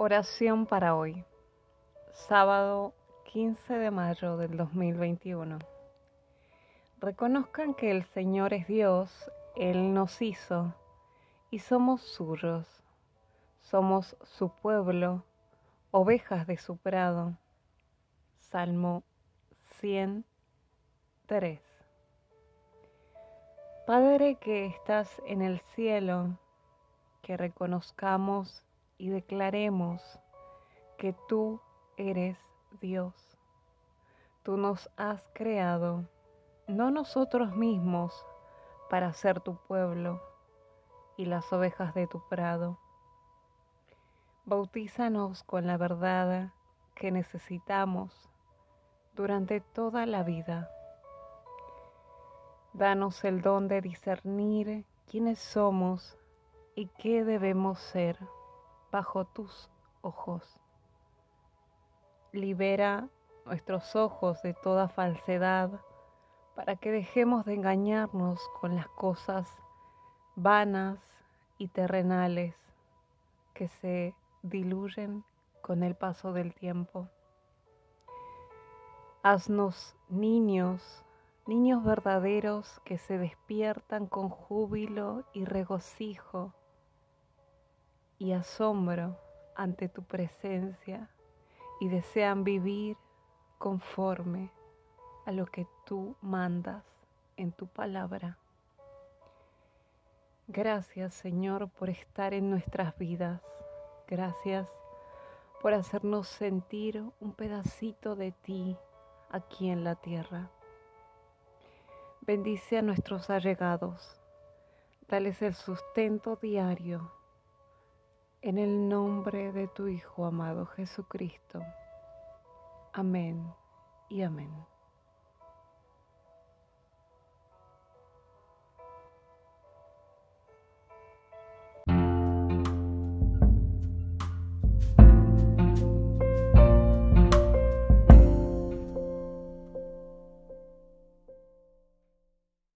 Oración para hoy, sábado 15 de mayo del 2021. Reconozcan que el Señor es Dios, Él nos hizo y somos suyos. Somos su pueblo, ovejas de su prado. Salmo 103. Padre que estás en el cielo, que reconozcamos y declaremos que tú eres Dios. Tú nos has creado, no nosotros mismos, para ser tu pueblo y las ovejas de tu prado. Bautízanos con la verdad que necesitamos durante toda la vida. Danos el don de discernir quiénes somos y qué debemos ser bajo tus ojos. Libera nuestros ojos de toda falsedad para que dejemos de engañarnos con las cosas vanas y terrenales que se diluyen con el paso del tiempo. Haznos niños, niños verdaderos que se despiertan con júbilo y regocijo y asombro ante tu presencia y desean vivir conforme a lo que tú mandas en tu palabra. Gracias Señor por estar en nuestras vidas. Gracias por hacernos sentir un pedacito de ti aquí en la tierra. Bendice a nuestros allegados. Dales el sustento diario en el nombre de tu Hijo amado Jesucristo. Amén y amén.